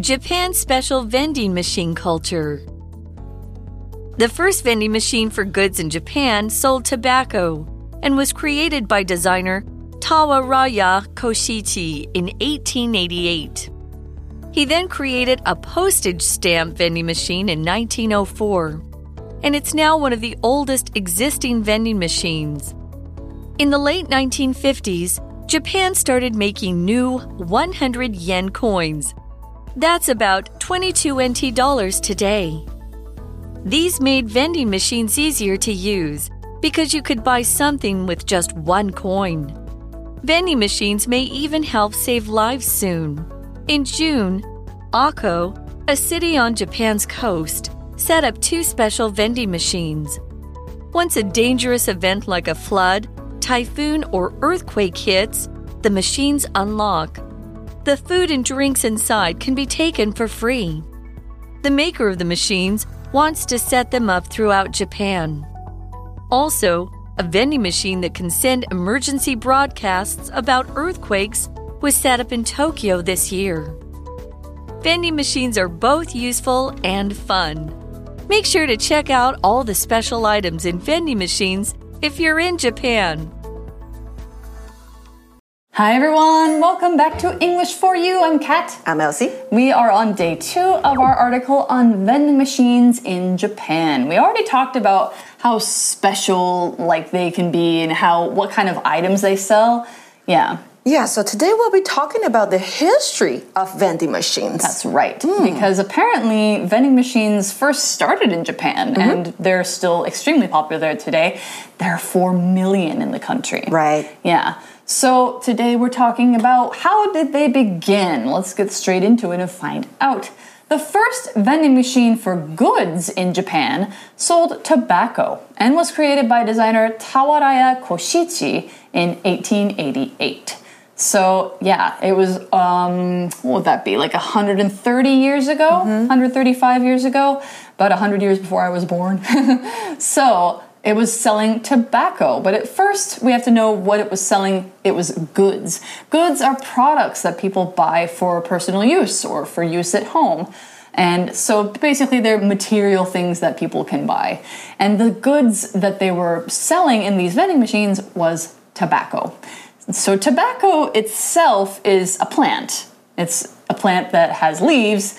Japan's special vending machine culture. The first vending machine for goods in Japan sold tobacco and was created by designer Tawaraya Koshichi in 1888. He then created a postage stamp vending machine in 1904, and it's now one of the oldest existing vending machines. In the late 1950s, Japan started making new 100 yen coins. That's about 22 NT dollars today. These made vending machines easier to use because you could buy something with just one coin. Vending machines may even help save lives soon. In June, Akko, a city on Japan's coast, set up two special vending machines. Once a dangerous event like a flood, typhoon, or earthquake hits, the machines unlock. The food and drinks inside can be taken for free. The maker of the machines wants to set them up throughout Japan. Also, a vending machine that can send emergency broadcasts about earthquakes was set up in Tokyo this year. Vending machines are both useful and fun. Make sure to check out all the special items in vending machines if you're in Japan. Hi everyone, welcome back to English for You. I'm Kat. I'm Elsie. We are on day two of our article on vending machines in Japan. We already talked about how special like they can be and how what kind of items they sell. Yeah. Yeah, so today we'll be talking about the history of vending machines. That's right. Mm. Because apparently vending machines first started in Japan mm -hmm. and they're still extremely popular today. There are 4 million in the country. Right. Yeah. So today we're talking about how did they begin? Let's get straight into it and find out. The first vending machine for goods in Japan sold tobacco and was created by designer Tawaraya Koshichi in 1888. So yeah, it was um, what would that be? Like 130 years ago, mm-hmm. 135 years ago, about 100 years before I was born. so it was selling tobacco, but at first we have to know what it was selling. It was goods. Goods are products that people buy for personal use or for use at home. And so basically, they're material things that people can buy. And the goods that they were selling in these vending machines was tobacco. So, tobacco itself is a plant. It's a plant that has leaves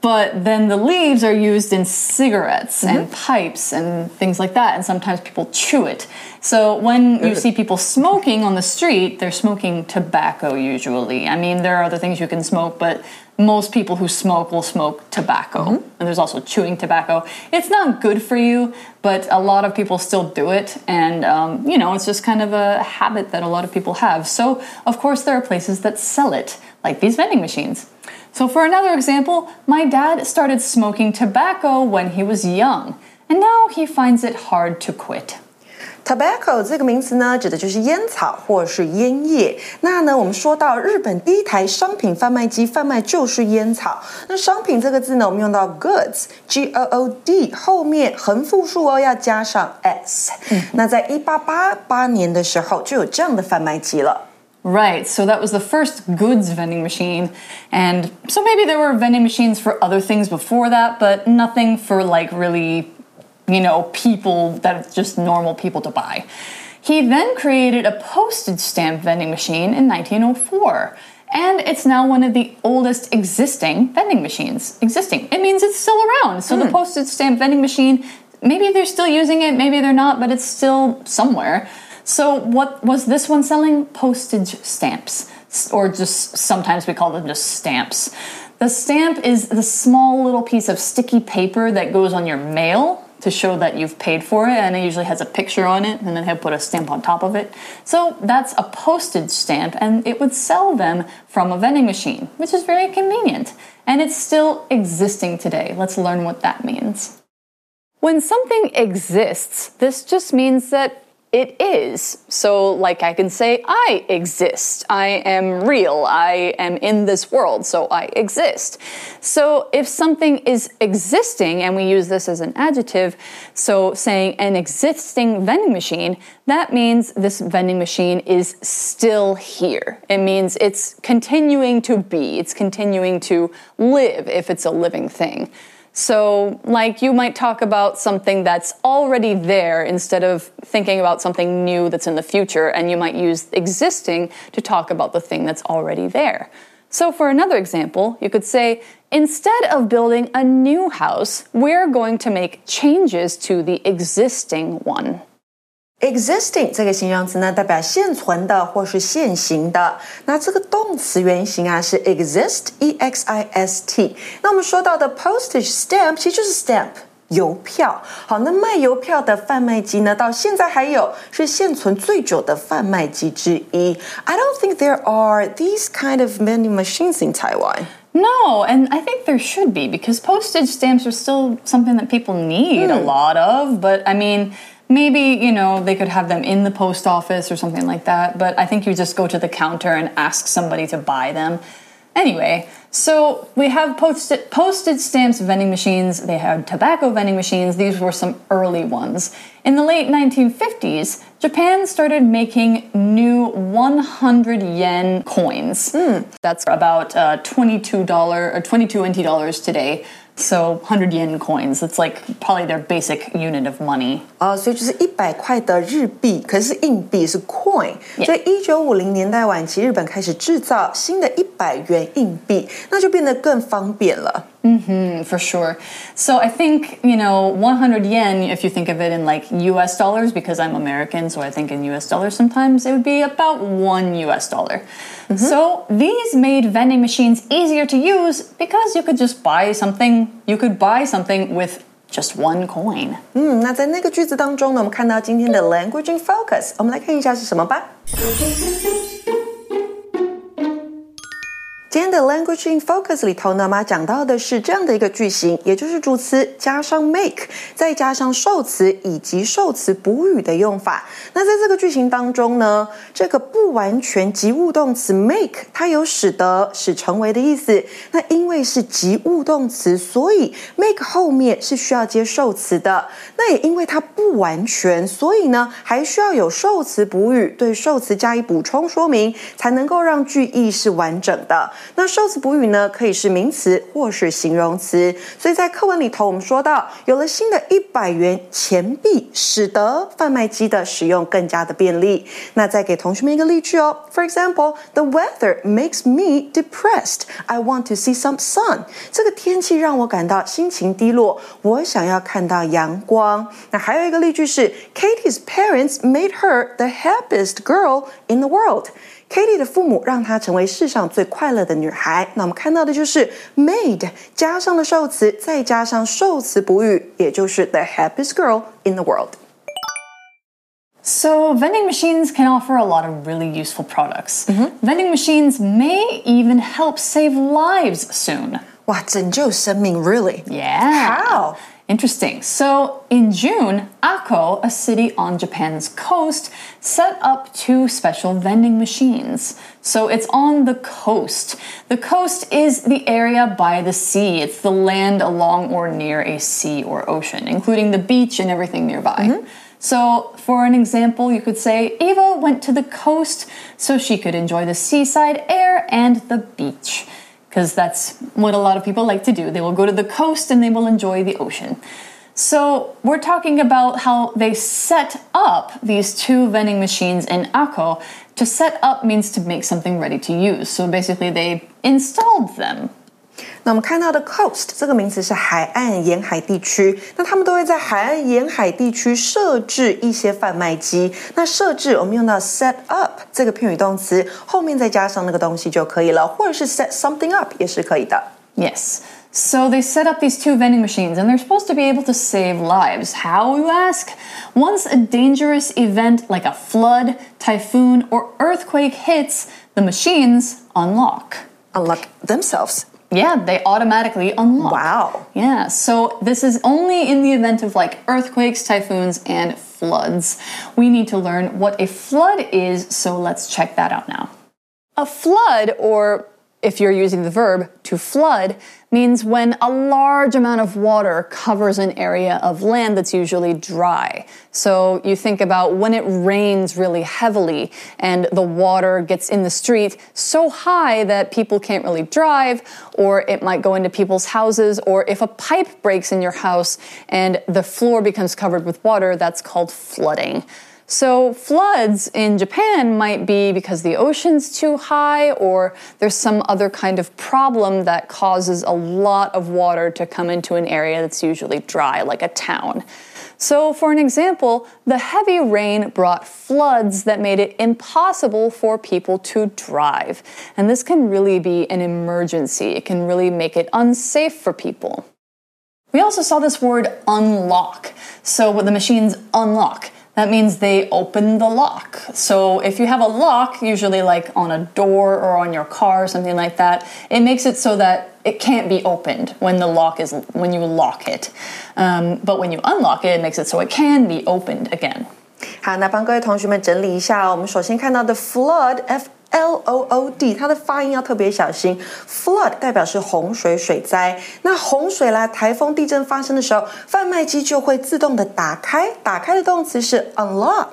but then the leaves are used in cigarettes mm-hmm. and pipes and things like that, and sometimes people chew it. So when you see people smoking on the street, they're smoking tobacco usually. I mean, there are other things you can smoke, but most people who smoke will smoke tobacco. Mm-hmm. And there's also chewing tobacco. It's not good for you, but a lot of people still do it. And, um, you know, it's just kind of a habit that a lot of people have. So, of course, there are places that sell it, like these vending machines. So, for another example, my dad started smoking tobacco when he was young, and now he finds it hard to quit. Tobacco 这个名词呢，指的就是烟草或是烟叶。那呢，我们说到日本第一台商品贩卖机贩卖就是烟草。那商品这个字呢，我们用到 goods，g o o d，后面横复数哦要加上 s。那在一八八八年的时候，就有这样的贩卖机了。 Right, so that was the first goods vending machine. And so maybe there were vending machines for other things before that, but nothing for like really, you know, people that just normal people to buy. He then created a postage stamp vending machine in 1904. And it's now one of the oldest existing vending machines. Existing. It means it's still around. So mm. the hmm. postage stamp vending machine, maybe they're still using it, maybe they're not, but it's still somewhere. So, what was this one selling? Postage stamps, or just sometimes we call them just stamps. The stamp is the small little piece of sticky paper that goes on your mail to show that you've paid for it, and it usually has a picture on it, and then they put a stamp on top of it. So that's a postage stamp, and it would sell them from a vending machine, which is very convenient. And it's still existing today. Let's learn what that means. When something exists, this just means that it is. So, like I can say, I exist. I am real. I am in this world. So, I exist. So, if something is existing, and we use this as an adjective, so saying an existing vending machine, that means this vending machine is still here. It means it's continuing to be, it's continuing to live if it's a living thing. So, like, you might talk about something that's already there instead of thinking about something new that's in the future, and you might use existing to talk about the thing that's already there. So, for another example, you could say, instead of building a new house, we're going to make changes to the existing one Existing 这个形容词呢，代表现存的或是现行的。那这个动词原形啊是 exist，e x i s t。那我们说到的 postage stamp 其实就是 stamp 邮票。好，那卖邮票的贩卖机呢，到现在还有是现存最久的贩卖机之一。I don't think there are these kind of vending machines in Taiwan. No, and I think there should be because postage stamps are still something that people need a lot of. But I mean, maybe, you know, they could have them in the post office or something like that. But I think you just go to the counter and ask somebody to buy them. Anyway, so we have posted, postage stamps vending machines, they had tobacco vending machines, these were some early ones. In the late 1950s, Japan started making new 100 yen coins. That's about uh, $22 or 22 NT dollars today. So 100 yen coins, it's like probably their basic unit of money. 哦，所以就是一百块的日币，可是硬币是 coin。所以一九五零年代晚期，日本开始制造新的一百元硬币，那就变得更方便了。 Mm, for sure. So I think, you know, 100 yen, if you think of it in like US dollars, because I'm American, so I think in US dollars sometimes, it would be about one US dollar. So these made vending machines easier to use because you could just buy something, you could buy something with just one coin. 嗯，那在那个句子当中呢，我们看到今天的 language in focus，我们来看一下是什么吧。今天 的 language in focus 里头呢，妈讲到的是这样的一个句型，也就是主词加上 make，再加上受词以及受词补语的用法。那在这个句型当中呢，这个不完全及物动词 make 它有使得、使成为的意思。那因为是及物动词，所以 make 后面是需要接受词的。那也因为它不完全，所以呢还需要有受词补语对受词加以补充说明，才能够让句意是完整的。那受词补语呢，可以是名词或是形容词。所以在课文里头，我们说到有了新的一百元钱币，使得贩卖机的使用更加的便利。那再给同学们一个例句哦。For example, the weather makes me depressed. I want to see some sun. 这个天气让我感到心情低落，我想要看到阳光。那还有一个例句是，Katie's parents made her the happiest girl in the world. Katie 的父母让她成为世上最快乐的女孩。那我们看到的就是 made 加上了受词，再加上受词补语，也就是 the happiest girl in the world。 So, vending machines can offer a lot of really useful products. Vending machines may even help save lives soon. 哇，拯救生命，really？ Yeah. How? Interesting. So, in June, Akko, a city on Japan's coast, set up two special vending machines. So, it's on the coast. The coast is the area by the sea, it's the land along or near a sea or ocean, including the beach and everything nearby. Mm-hmm. So, for an example, you could say Eva went to the coast so she could enjoy the seaside air and the beach because that's what a lot of people like to do. They will go to the coast and they will enjoy the ocean. So, we're talking about how they set up these two vending machines in Akko. To set up means to make something ready to use. So, basically, they installed them. 那我们看到的 coast 这个名词是海岸沿海地区，那他们都会在海岸沿海地区设置一些贩卖机。那设置我们用到 set up 这个片语动词，后面再加上那个东西就可以了，或者是 set something up 也是可以的。 Yes. So they set up these two vending machines and they're supposed to be able to save lives. How, you ask? Once a dangerous event like a flood, typhoon, or earthquake hits, the machines unlock. Unlock themselves. Yeah, they automatically unlock. Wow. Yeah, so this is only in the event of like earthquakes, typhoons, and floods. We need to learn what a flood is, so let's check that out now. A flood, or if you're using the verb to flood, means when a large amount of water covers an area of land that's usually dry. So you think about when it rains really heavily and the water gets in the street so high that people can't really drive, or it might go into people's houses, or if a pipe breaks in your house and the floor becomes covered with water, that's called flooding. So, floods in Japan might be because the ocean's too high, or there's some other kind of problem that causes a lot of water to come into an area that's usually dry, like a town. So, for an example, the heavy rain brought floods that made it impossible for people to drive. And this can really be an emergency, it can really make it unsafe for people. We also saw this word unlock. So, the machines unlock that means they open the lock. So if you have a lock, usually like on a door or on your car or something like that, it makes it so that it can't be opened when the lock is when you lock it. Um, but when you unlock it, it makes it so it can be opened again. 好，那帮各位同学们整理一下。我们首先看到的 flood，f L O O D，它的发音要特别小心。Flood 代表是洪水、水灾。那洪水啦、台风、地震发生的时候，贩卖机就会自动的打开。打开的动词是 unlock，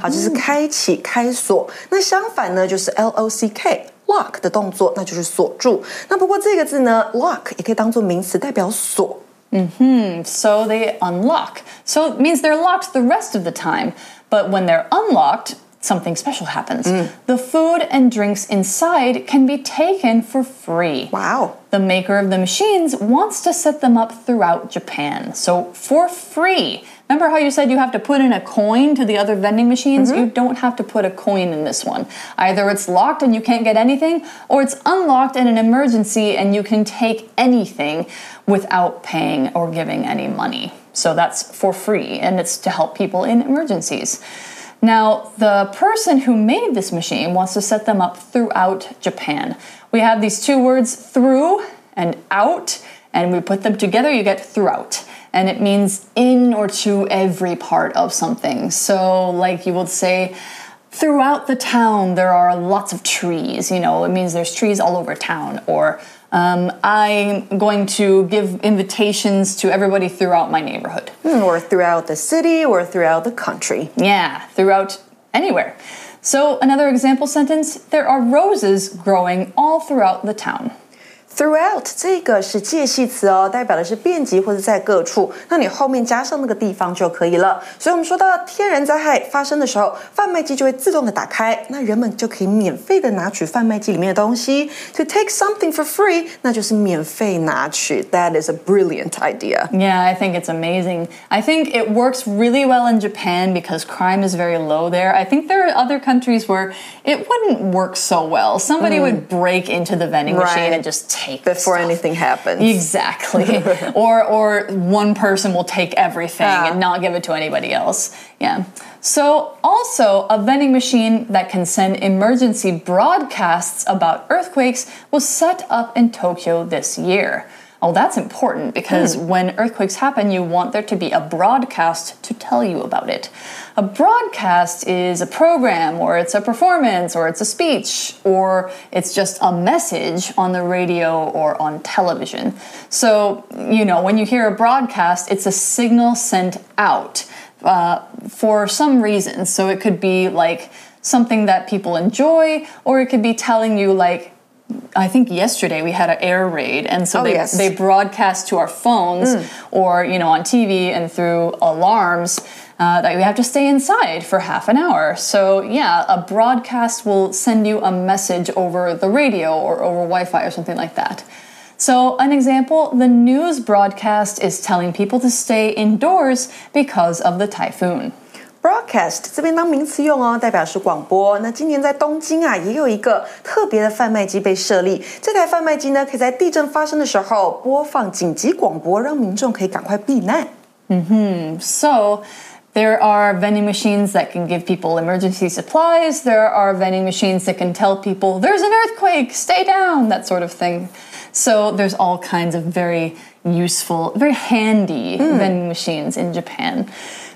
好，就是开启、开锁。那相反呢，就是 L O C K，lock 的动作，那就是锁住。那不过这个字呢，lock 也可以当做名词，代表锁。嗯哼，So they unlock. So it means they're locked the rest of the time. But when they're unlocked, something special happens. Mm. The food and drinks inside can be taken for free. Wow. The maker of the machines wants to set them up throughout Japan. So, for free. Remember how you said you have to put in a coin to the other vending machines? Mm-hmm. You don't have to put a coin in this one. Either it's locked and you can't get anything, or it's unlocked in an emergency and you can take anything without paying or giving any money. So that's for free, and it's to help people in emergencies. Now, the person who made this machine wants to set them up throughout Japan. We have these two words, through and out, and we put them together, you get throughout. And it means in or to every part of something. So, like you would say, throughout the town there are lots of trees. You know, it means there's trees all over town. Or um, I'm going to give invitations to everybody throughout my neighborhood. Hmm, or throughout the city or throughout the country. Yeah, throughout anywhere. So, another example sentence there are roses growing all throughout the town. Throughout 这个是介系词哦，代表的是遍及或者在各处。那你后面加上那个地方就可以了。所以，我们说到天然灾害发生的时候，贩卖机就会自动的打开，那人们就可以免费的拿取贩卖机里面的东西。To take something for free，那就是免费拿取。That is a brilliant idea. Yeah, I think it's amazing. I think it works really well in Japan because crime is very low there. I think there are other countries where it wouldn't work so well. Somebody mm. would break into the vending right. machine and just take before anything happens. Exactly. or or one person will take everything ah. and not give it to anybody else. Yeah. So also a vending machine that can send emergency broadcasts about earthquakes was set up in Tokyo this year. Oh, that's important because hmm. when earthquakes happen, you want there to be a broadcast to tell you about it. A broadcast is a program, or it's a performance, or it's a speech, or it's just a message on the radio or on television. So, you know, when you hear a broadcast, it's a signal sent out uh, for some reason. So it could be like something that people enjoy, or it could be telling you, like, I think yesterday we had an air raid, and so oh, they, yes. they broadcast to our phones mm. or you know on TV and through alarms uh, that we have to stay inside for half an hour. So, yeah, a broadcast will send you a message over the radio or over Wi Fi or something like that. So, an example the news broadcast is telling people to stay indoors because of the typhoon. Broadcast 这边当名词用哦，代表是广播。那今年在东京啊，也有一个特别的贩卖机被设立。这台贩卖机呢，可以在地震发生的时候播放紧急广播，让民众可以赶快避难。嗯哼，So there are vending machines that can give people emergency supplies. There are vending machines that can tell people there's an earthquake, stay down, that sort of thing. So there's all kinds of very useful, very handy mm. vending machines in Japan.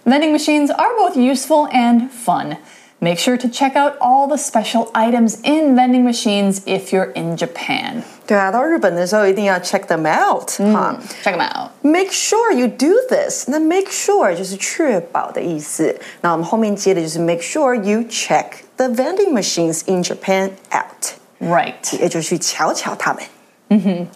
Vending machines are both useful and fun. Make sure to check out all the special items in vending machines if you're in Japan. 对啊，到日本的时候一定要 check them out 哈、 Check them out. Make sure you do this。那 make sure 就是确保的意思。那我们后面接的就是 make sure you check the vending machines in Japan out， Right. 也就是去瞧瞧他们。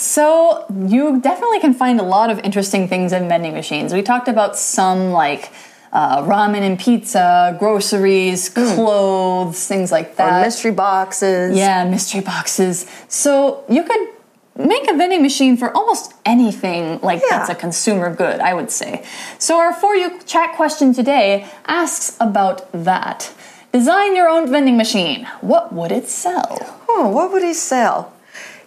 So you definitely can find a lot of interesting things in vending machines. We talked about some like uh, ramen and pizza, groceries, clothes, things like Or that. mystery boxes. Yeah, mystery boxes. So you could make a vending machine for almost anything like Yeah. that's a consumer good, I would say. So our For You chat question today asks about that. Design your own vending machine. What would it sell? Oh, what would he sell?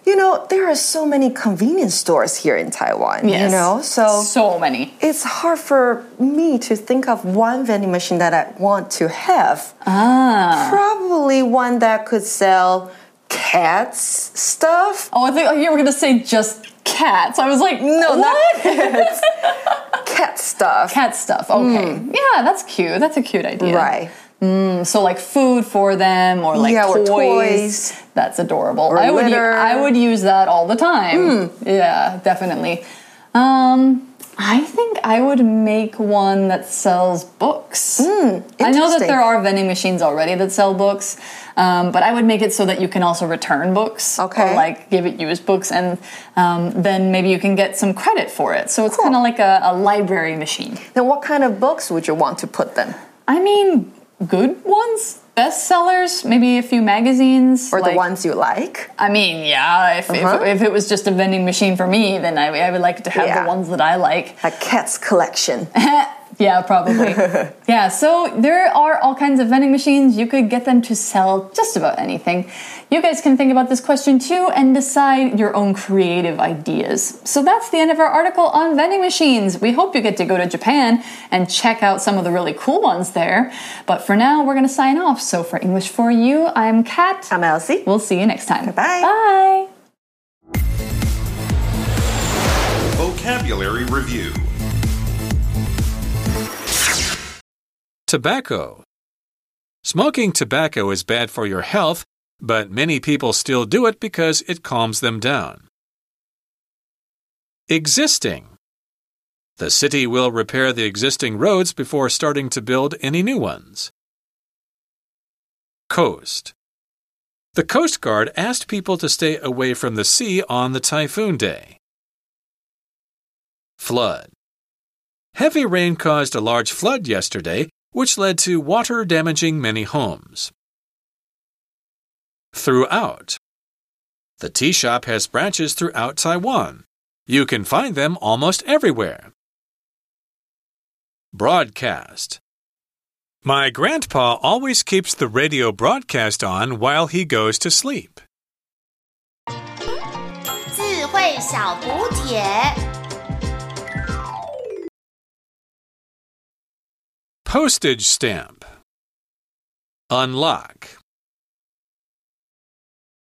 You know, there are so many convenience stores here in Taiwan. Yes. You know, so so many. it's hard for me to think of one vending machine that I want to have. Ah. Probably one that could sell cats stuff. Oh, I think you were gonna say just cats. I was like, No, not cats. Cat stuff. Cat stuff. Okay. Yeah, that's cute. That's a cute idea. Right. So like food for them or like Yeah, or toys. That's adorable. Or I would u- I would use that all the time. Hmm. Yeah, definitely. Um I think I would make one that sells books. I know that there are vending machines already that sell books, um, but I would make it so that you can also return books Okay. or like give it used books, and um, then maybe you can get some credit for it. So it's Cool. kind of like a, a library machine. Then what kind of books would you want to put them? I mean, good ones, bestsellers, maybe a few magazines, Or like- the ones you like? I mean, yeah. If, Uh-huh. if, if it was just a vending machine for me, then I, I would like to have Yeah. the ones that I like. A cat's collection. Yeah, probably. yeah, so there are all kinds of vending machines. You could get them to sell just about anything. You guys can think about this question too and decide your own creative ideas. So that's the end of our article on vending machines. We hope you get to go to Japan and check out some of the really cool ones there. But for now, we're going to sign off. So for English for You, I'm Kat. I'm Elsie. We'll see you next time. Bye. Bye. Bye. Vocabulary Review Tobacco. Smoking tobacco is bad for your health, but many people still do it because it calms them down. Existing. The city will repair the existing roads before starting to build any new ones. Coast. The Coast Guard asked people to stay away from the sea on the typhoon day. Flood. Heavy rain caused a large flood yesterday, which led to water damaging many homes. Throughout. The tea shop has branches throughout Taiwan. You can find them almost everywhere. Broadcast. My grandpa always keeps the radio broadcast on while he goes to sleep. 智慧小补帖。 Postage stamp. Unlock.